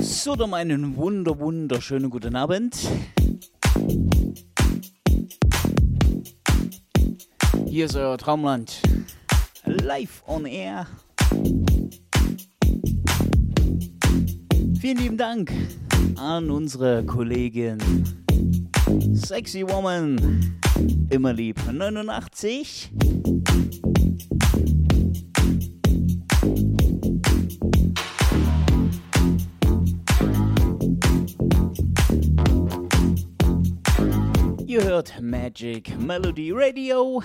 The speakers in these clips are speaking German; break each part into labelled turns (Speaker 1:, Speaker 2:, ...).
Speaker 1: So, dann einen wunder, wunderschönen guten Abend. Hier ist euer Traumland. Live on air. Vielen lieben Dank an unsere Kollegin Sexy Woman. Immer lieb. 89. Magic Melody Radio.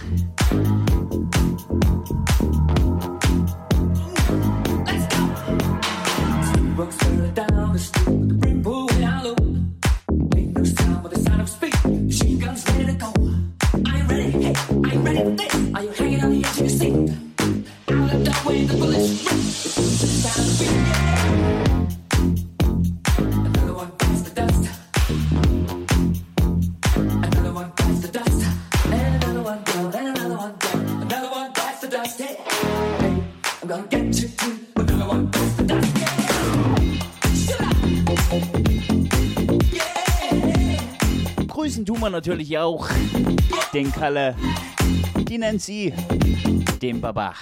Speaker 1: natürlich auch den Kalle, die nennt sie den Baba.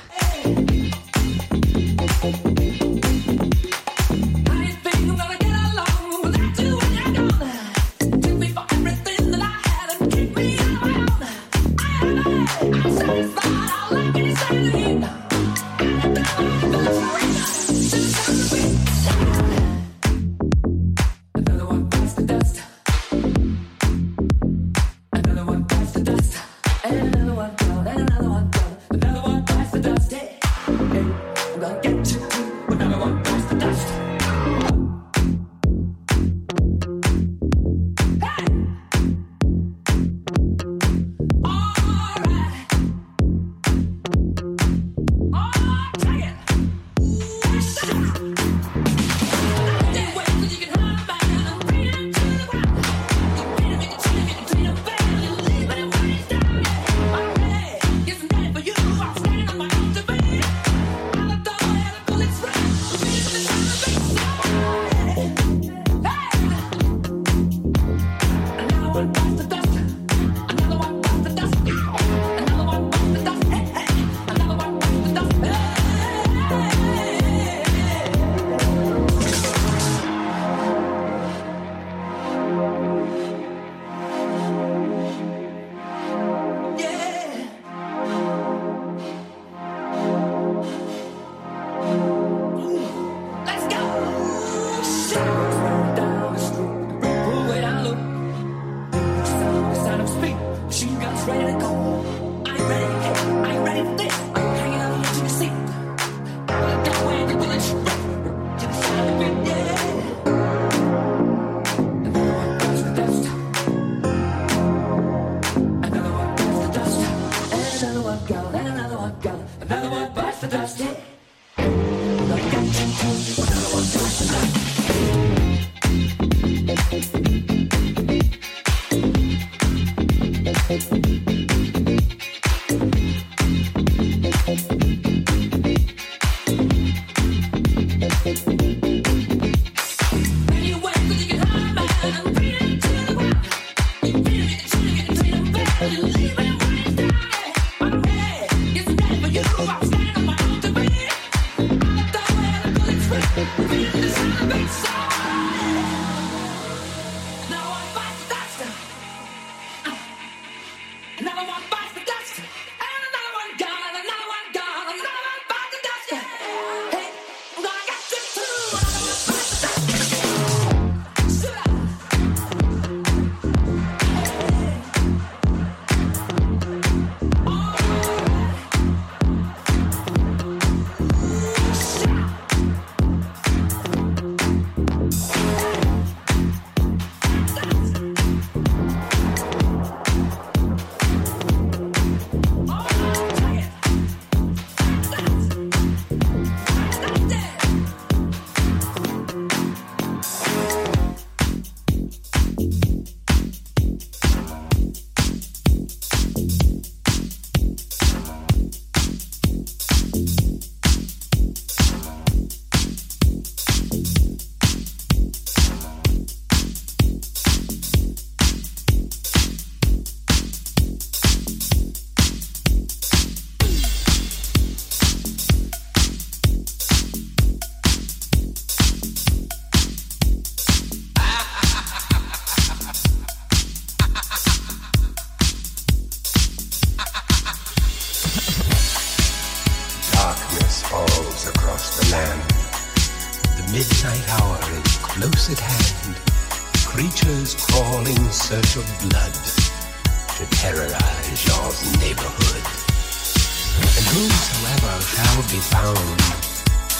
Speaker 2: alone,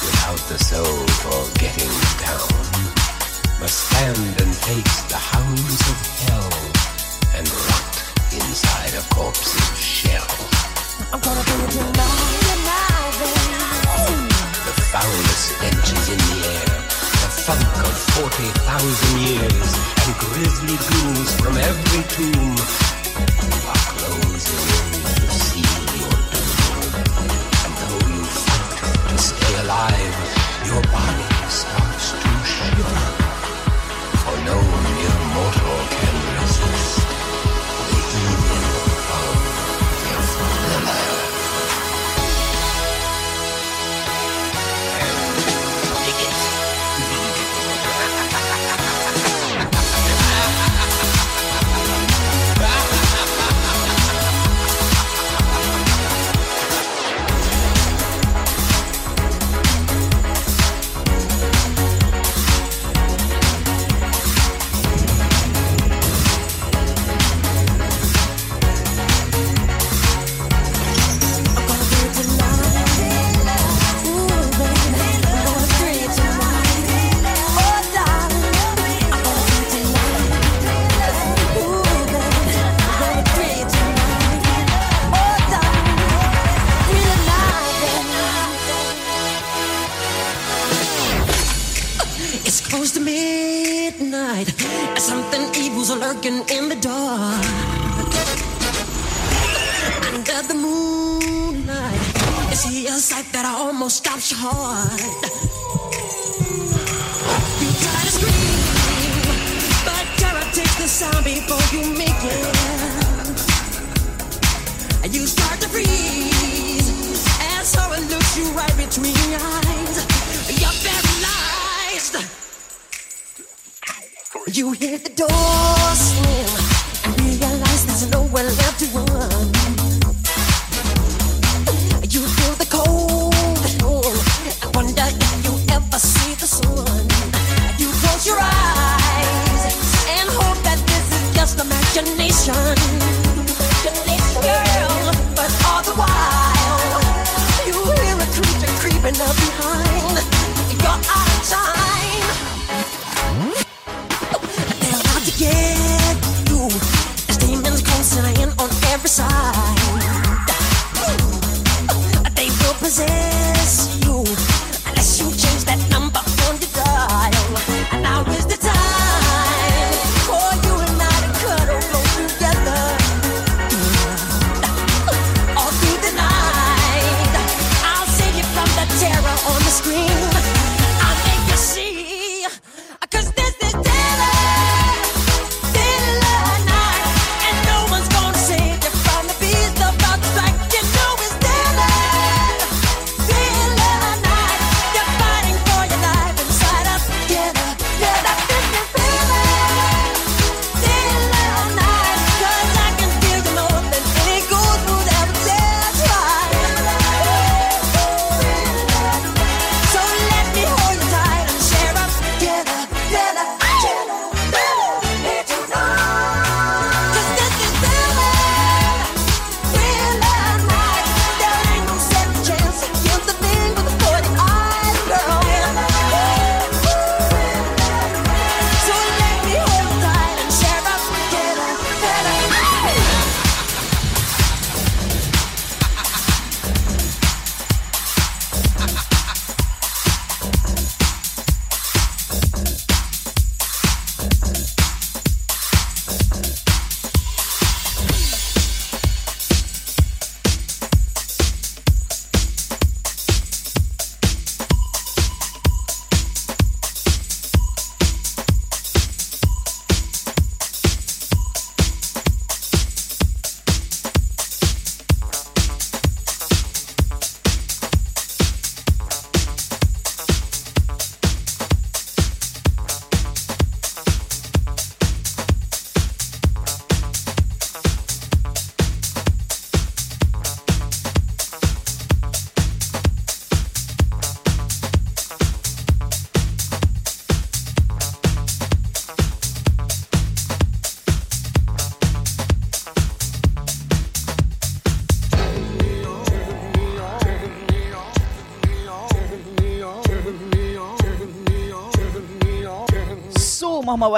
Speaker 2: without the soul for getting down, must stand and face the hounds of hell and rot inside a corpse's shell.
Speaker 3: I'm gonna be with baby.
Speaker 2: The foulest stenches in the air, the funk of 40,000 years, and grisly goons from every tomb are closing in. alive, your body
Speaker 3: is
Speaker 1: alive.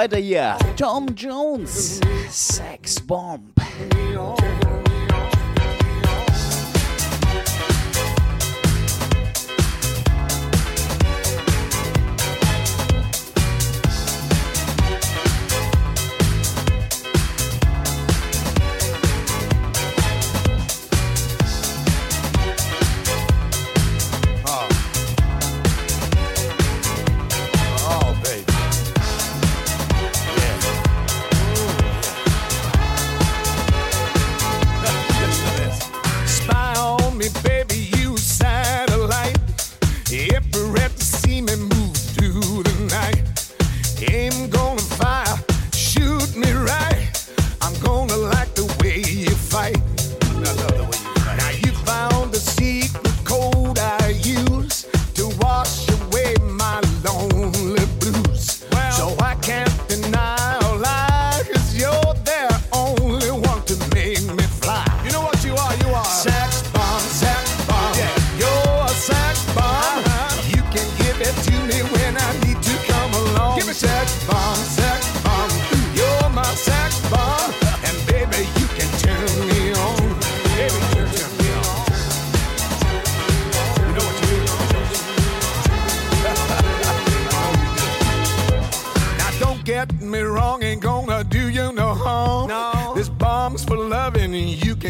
Speaker 1: weiter hier. Tom Jones.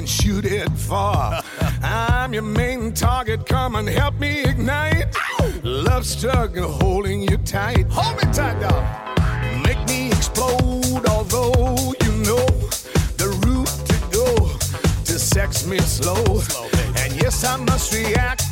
Speaker 4: can shoot it far. I'm your main target. Come and help me ignite. Love struck holding you tight. Hold me tight, dog. Make me explode. Although you know the route to go to sex me slow. slow and yes, I must react.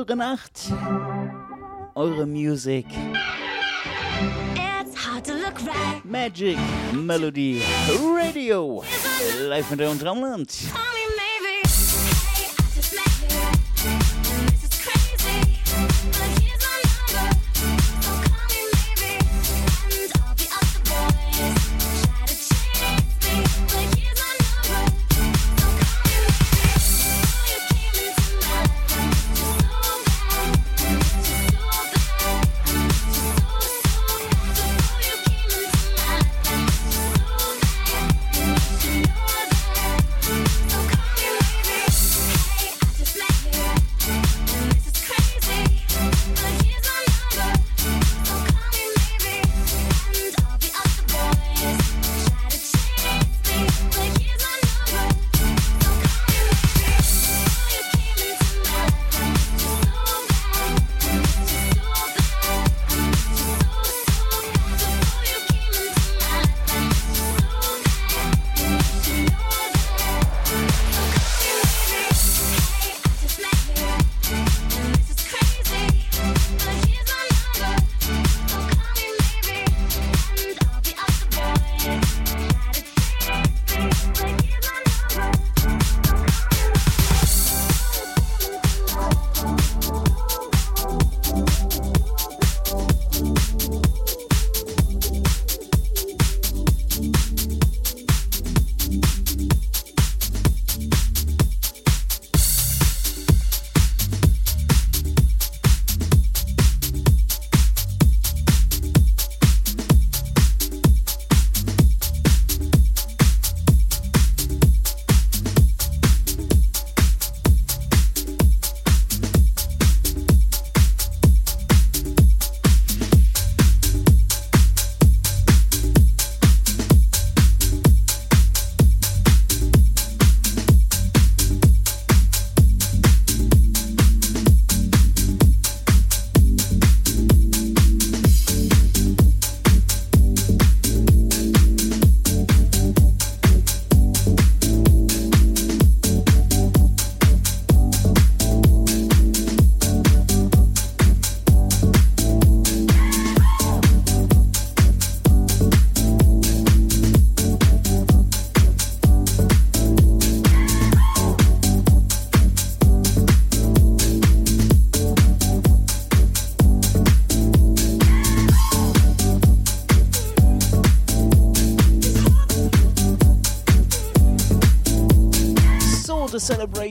Speaker 5: Eure Nacht. Eure Music. Magic Melody Radio. Live in der Traumland.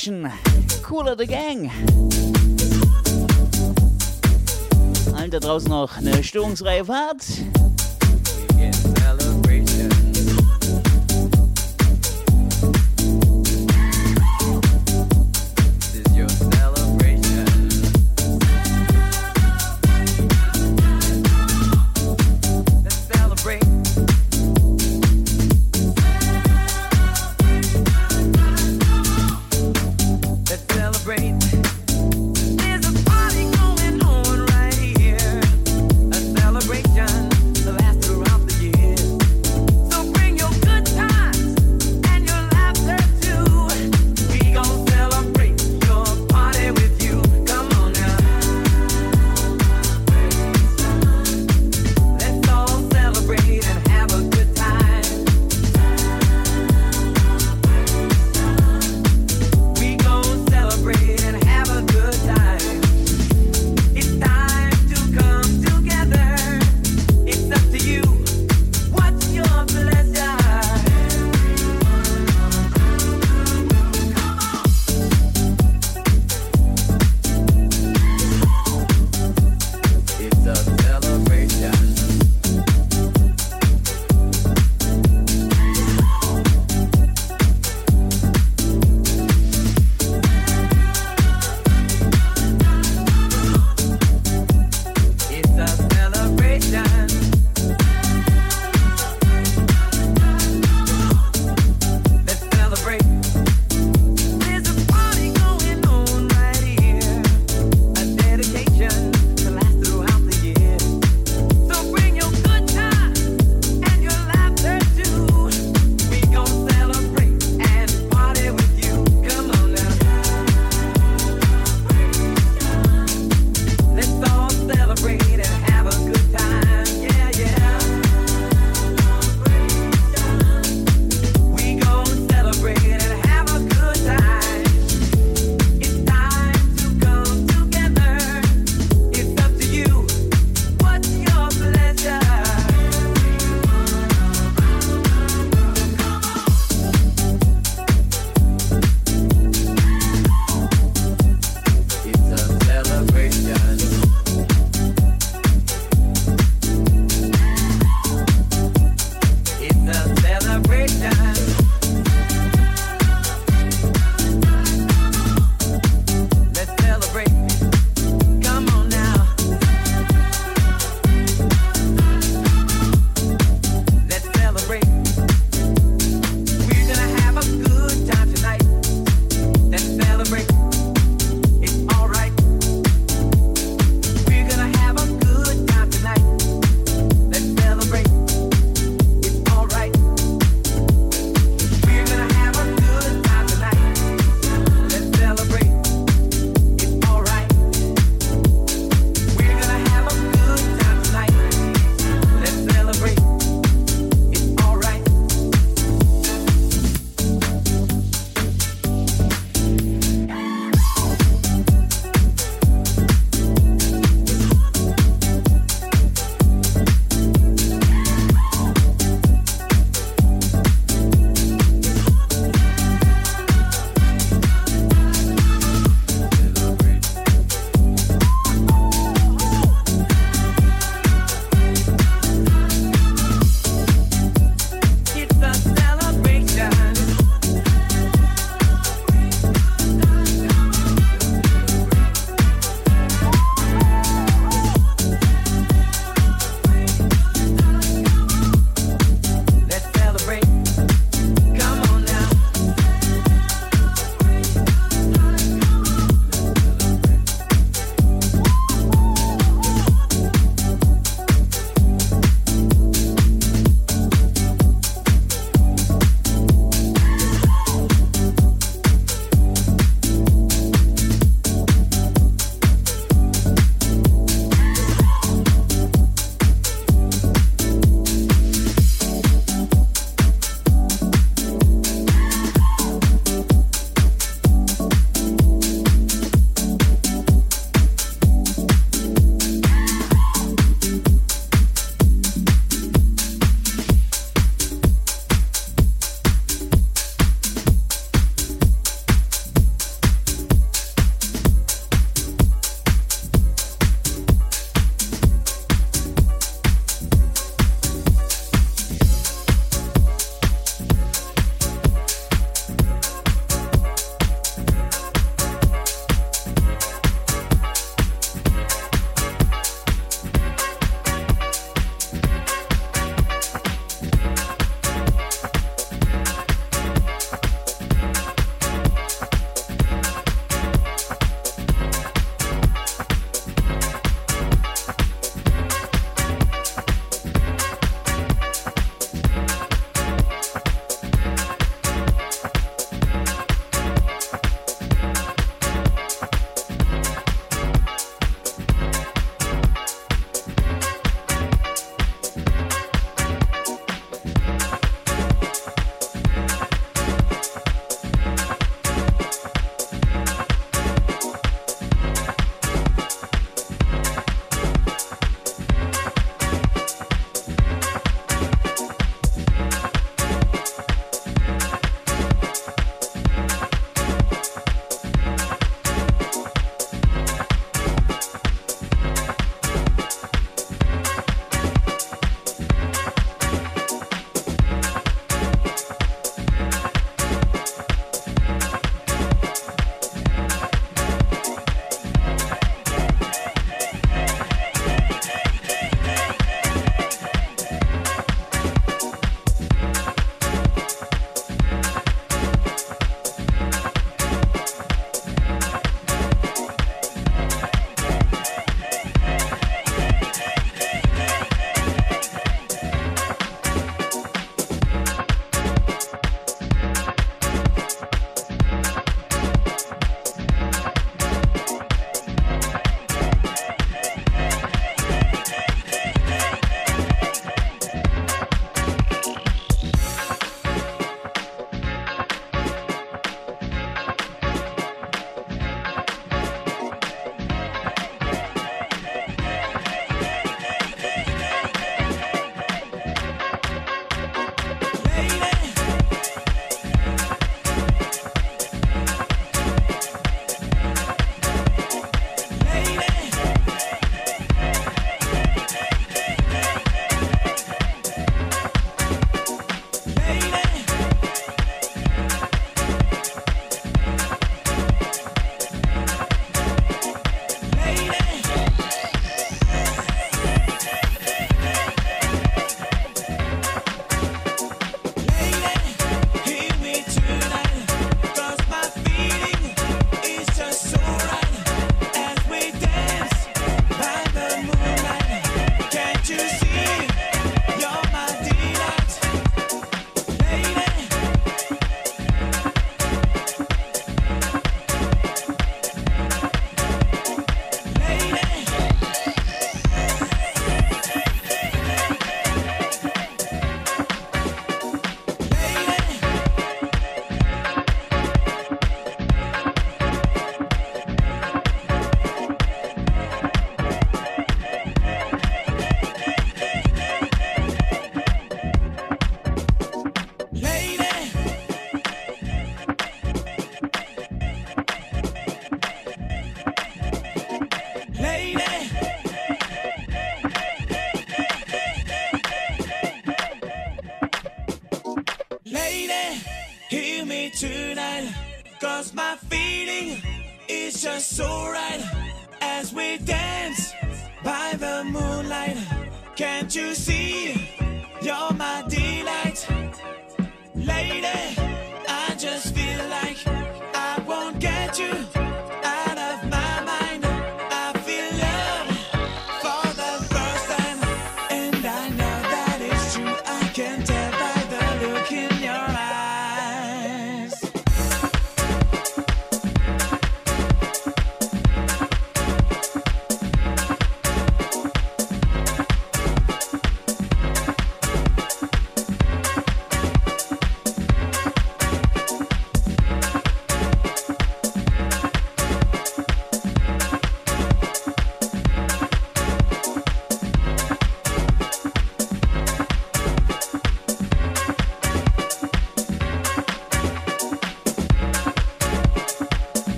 Speaker 5: Celebration. Cooler the gang.
Speaker 6: Band da draußen noch eine Störungsreihe hat.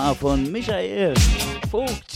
Speaker 7: Das Ganze mal von Michael Vogt.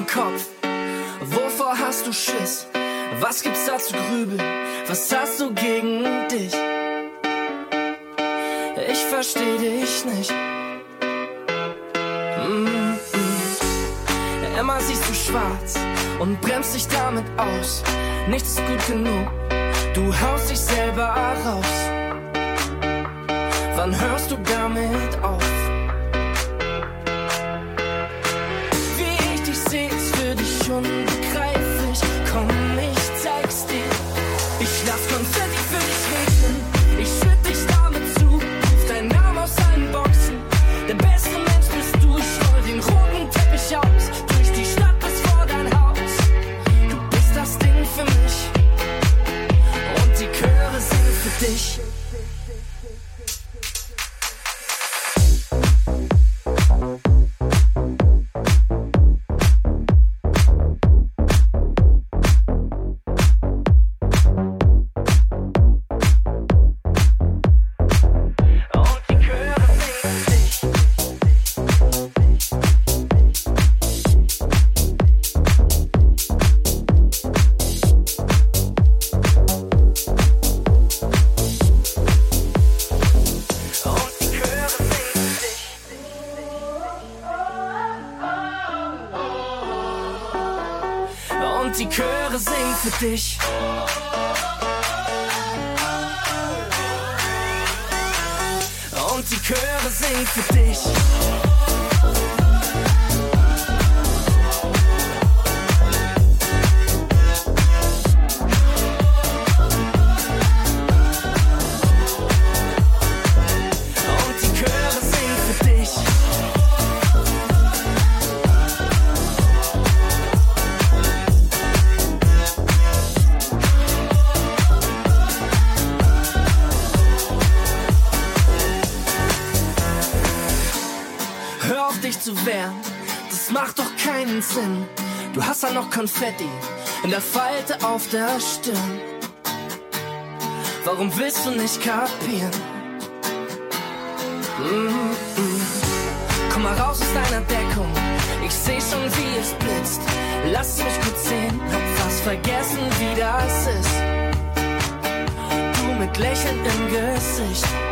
Speaker 8: im
Speaker 6: Kopf. Wovor hast du Schiss? Was gibt's da zu grübeln? Was hast du gegen dich? Ich versteh dich nicht. Mhm. Mm -mm. Immer siehst du schwarz und bremst dich damit aus. Nichts ist gut genug, du haust dich selber raus. Wann hörst du damit auf? Konfetti
Speaker 9: in der Falte auf der Stirn. Warum willst du nicht kapieren? Mm -mm. Komm mal raus aus deiner Deckung, ich seh schon wie es blitzt. Lass mich kurz sehen, hab fast vergessen, wie das ist. Du mit Lächeln im Gesicht.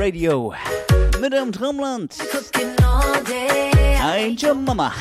Speaker 10: Radio.
Speaker 11: Madame Drumland. I'm your mama.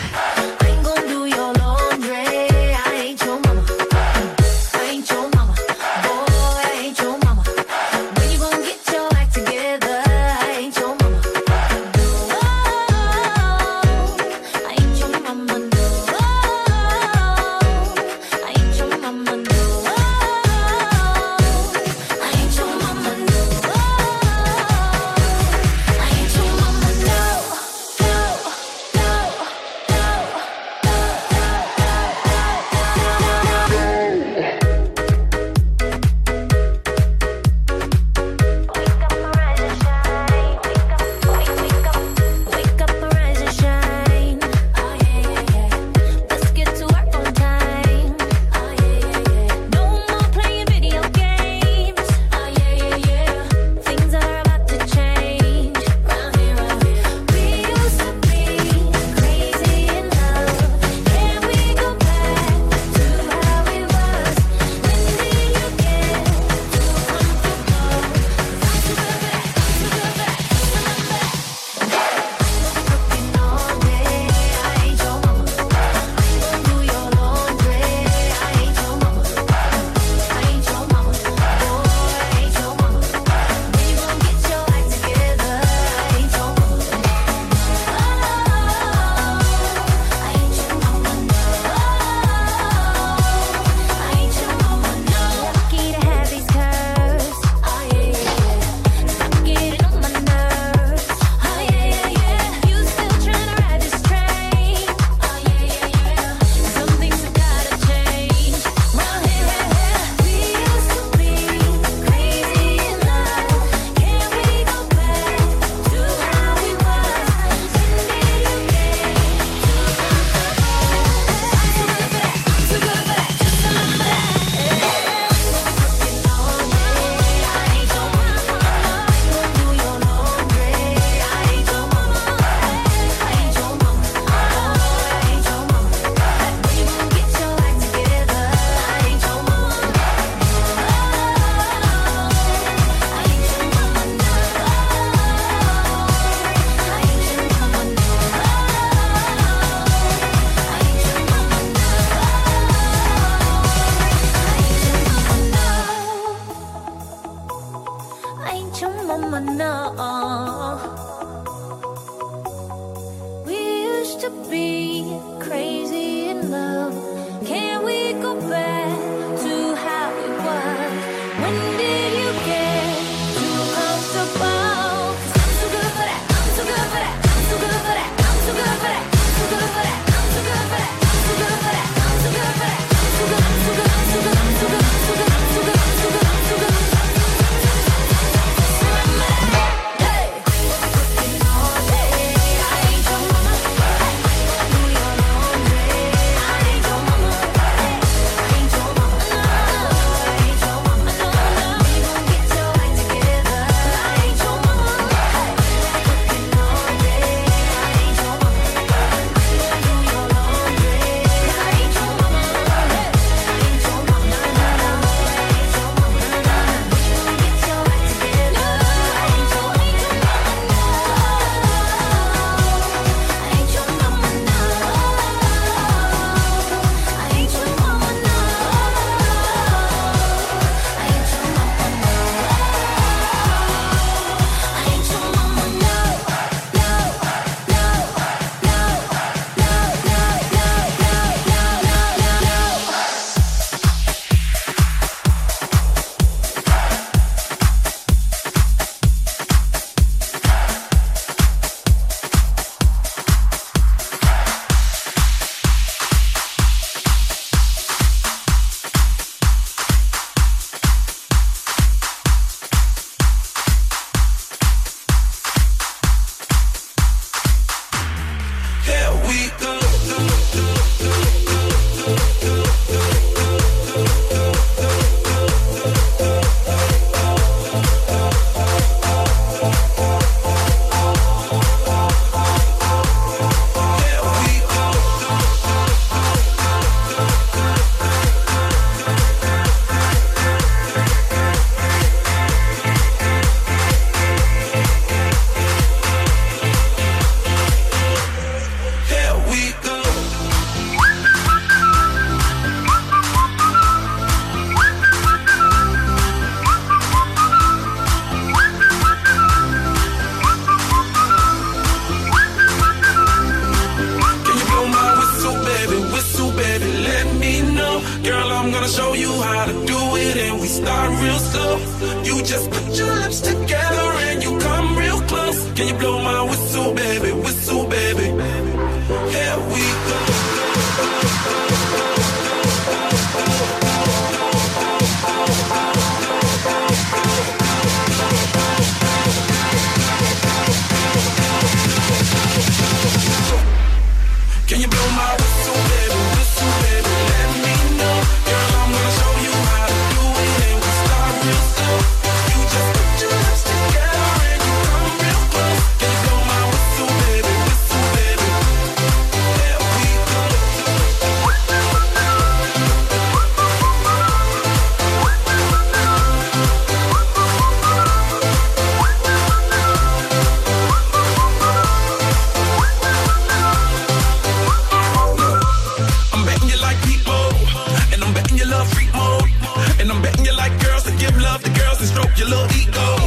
Speaker 11: I'm
Speaker 12: betting you like girls to give love to girls and stroke your little ego.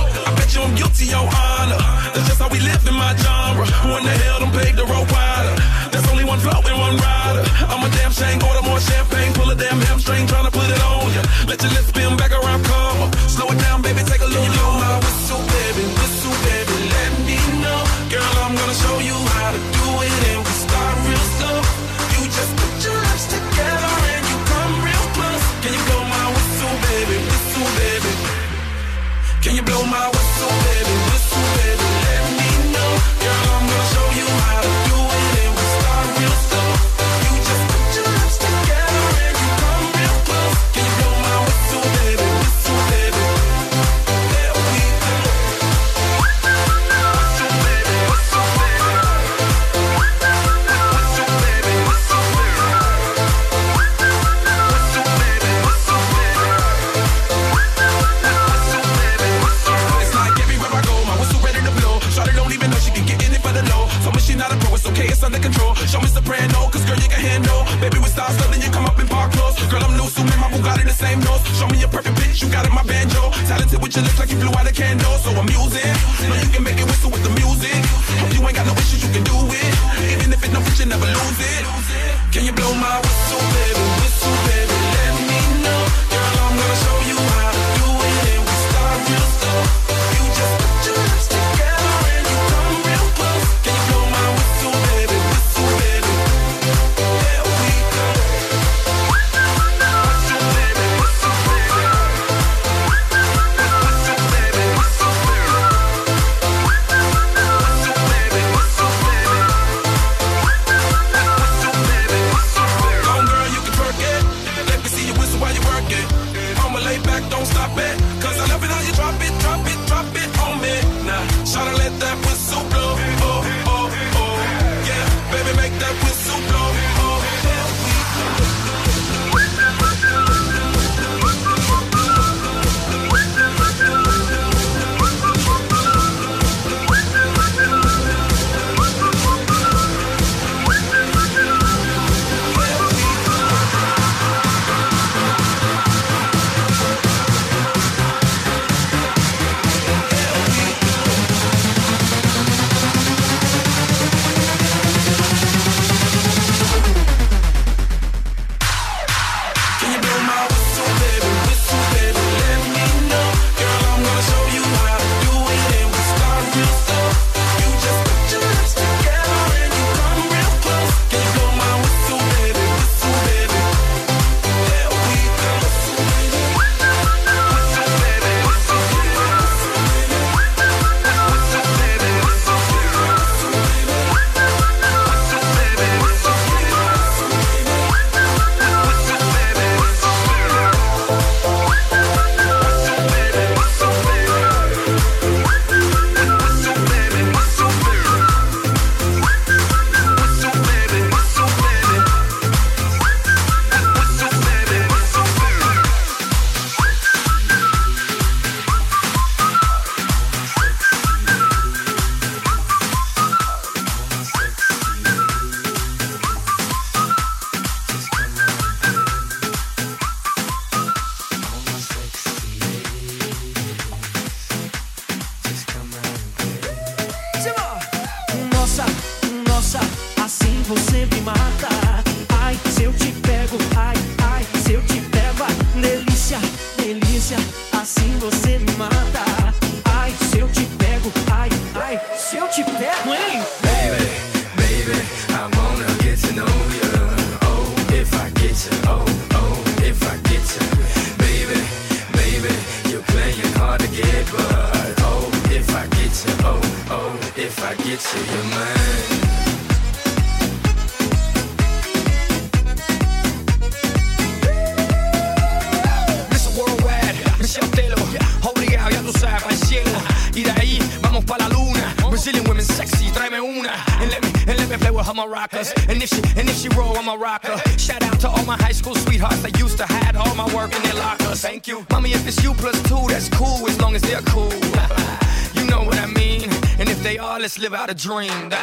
Speaker 12: a
Speaker 13: dream.
Speaker 14: That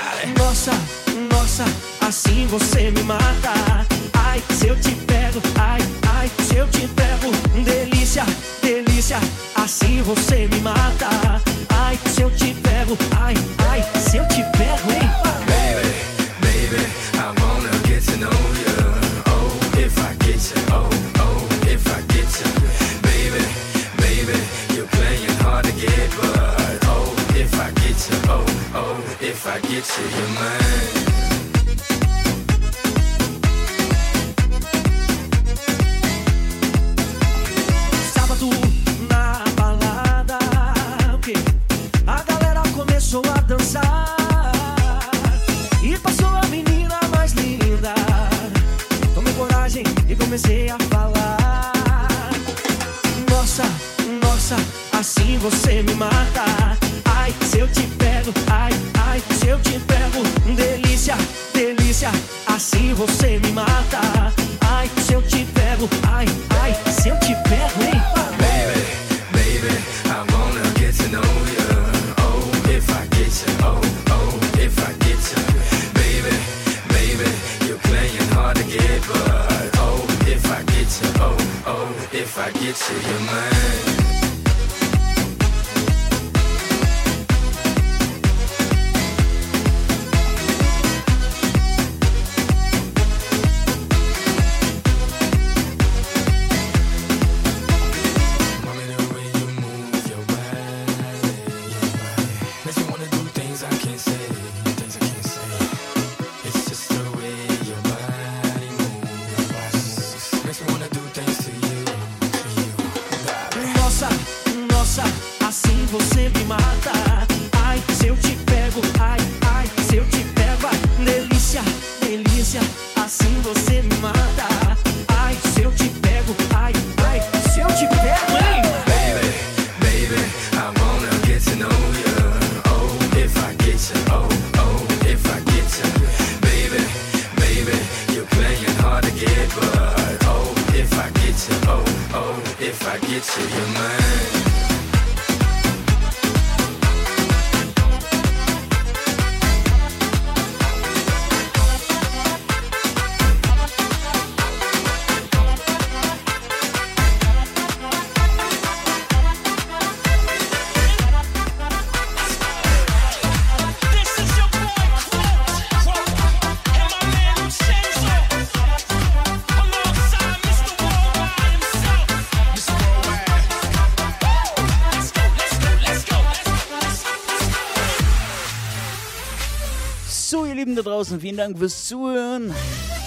Speaker 14: draußen, vielen Dank fürs Zuhören.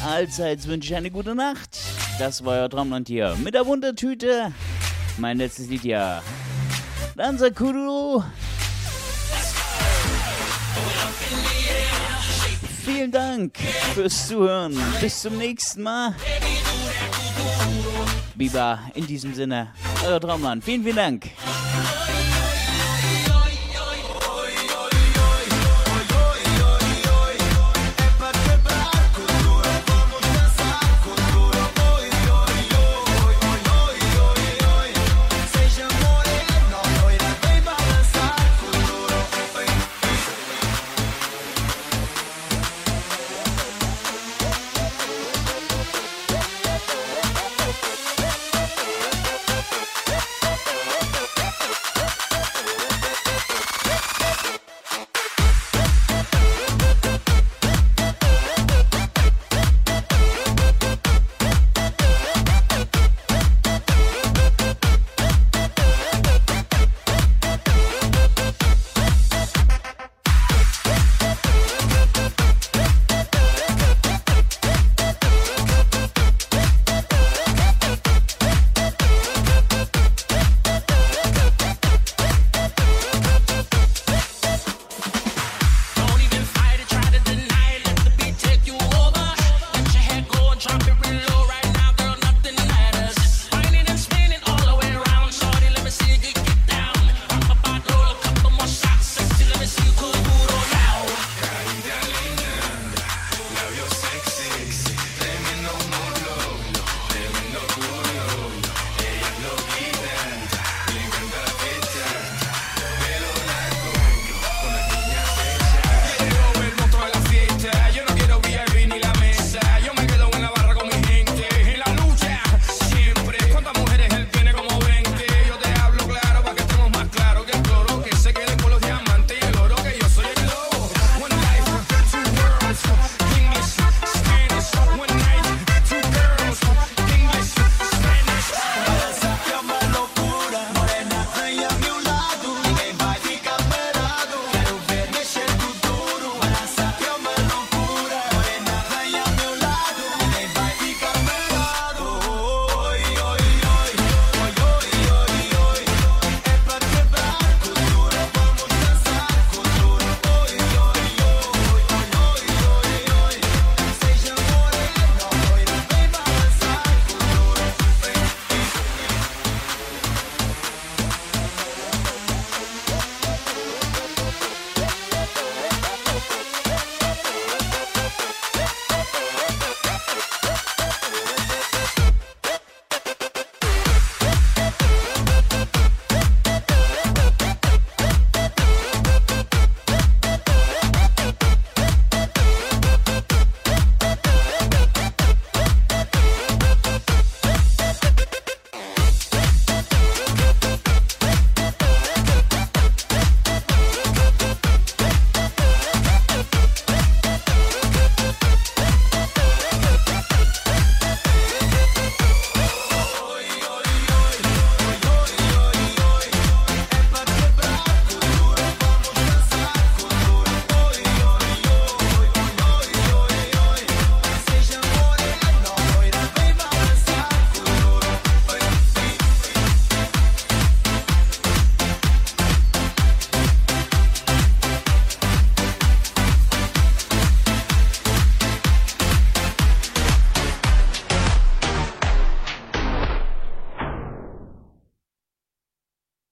Speaker 14: Allzeit wünsche ich eine gute Nacht. Das war euer Traumland hier mit der Wundertüte. Mein letztes Lied ja. Danza Kuduro. Vielen Dank fürs Zuhören. Bis zum nächsten Mal. Biba, in diesem Sinne, euer Traumland. Vielen, vielen Dank.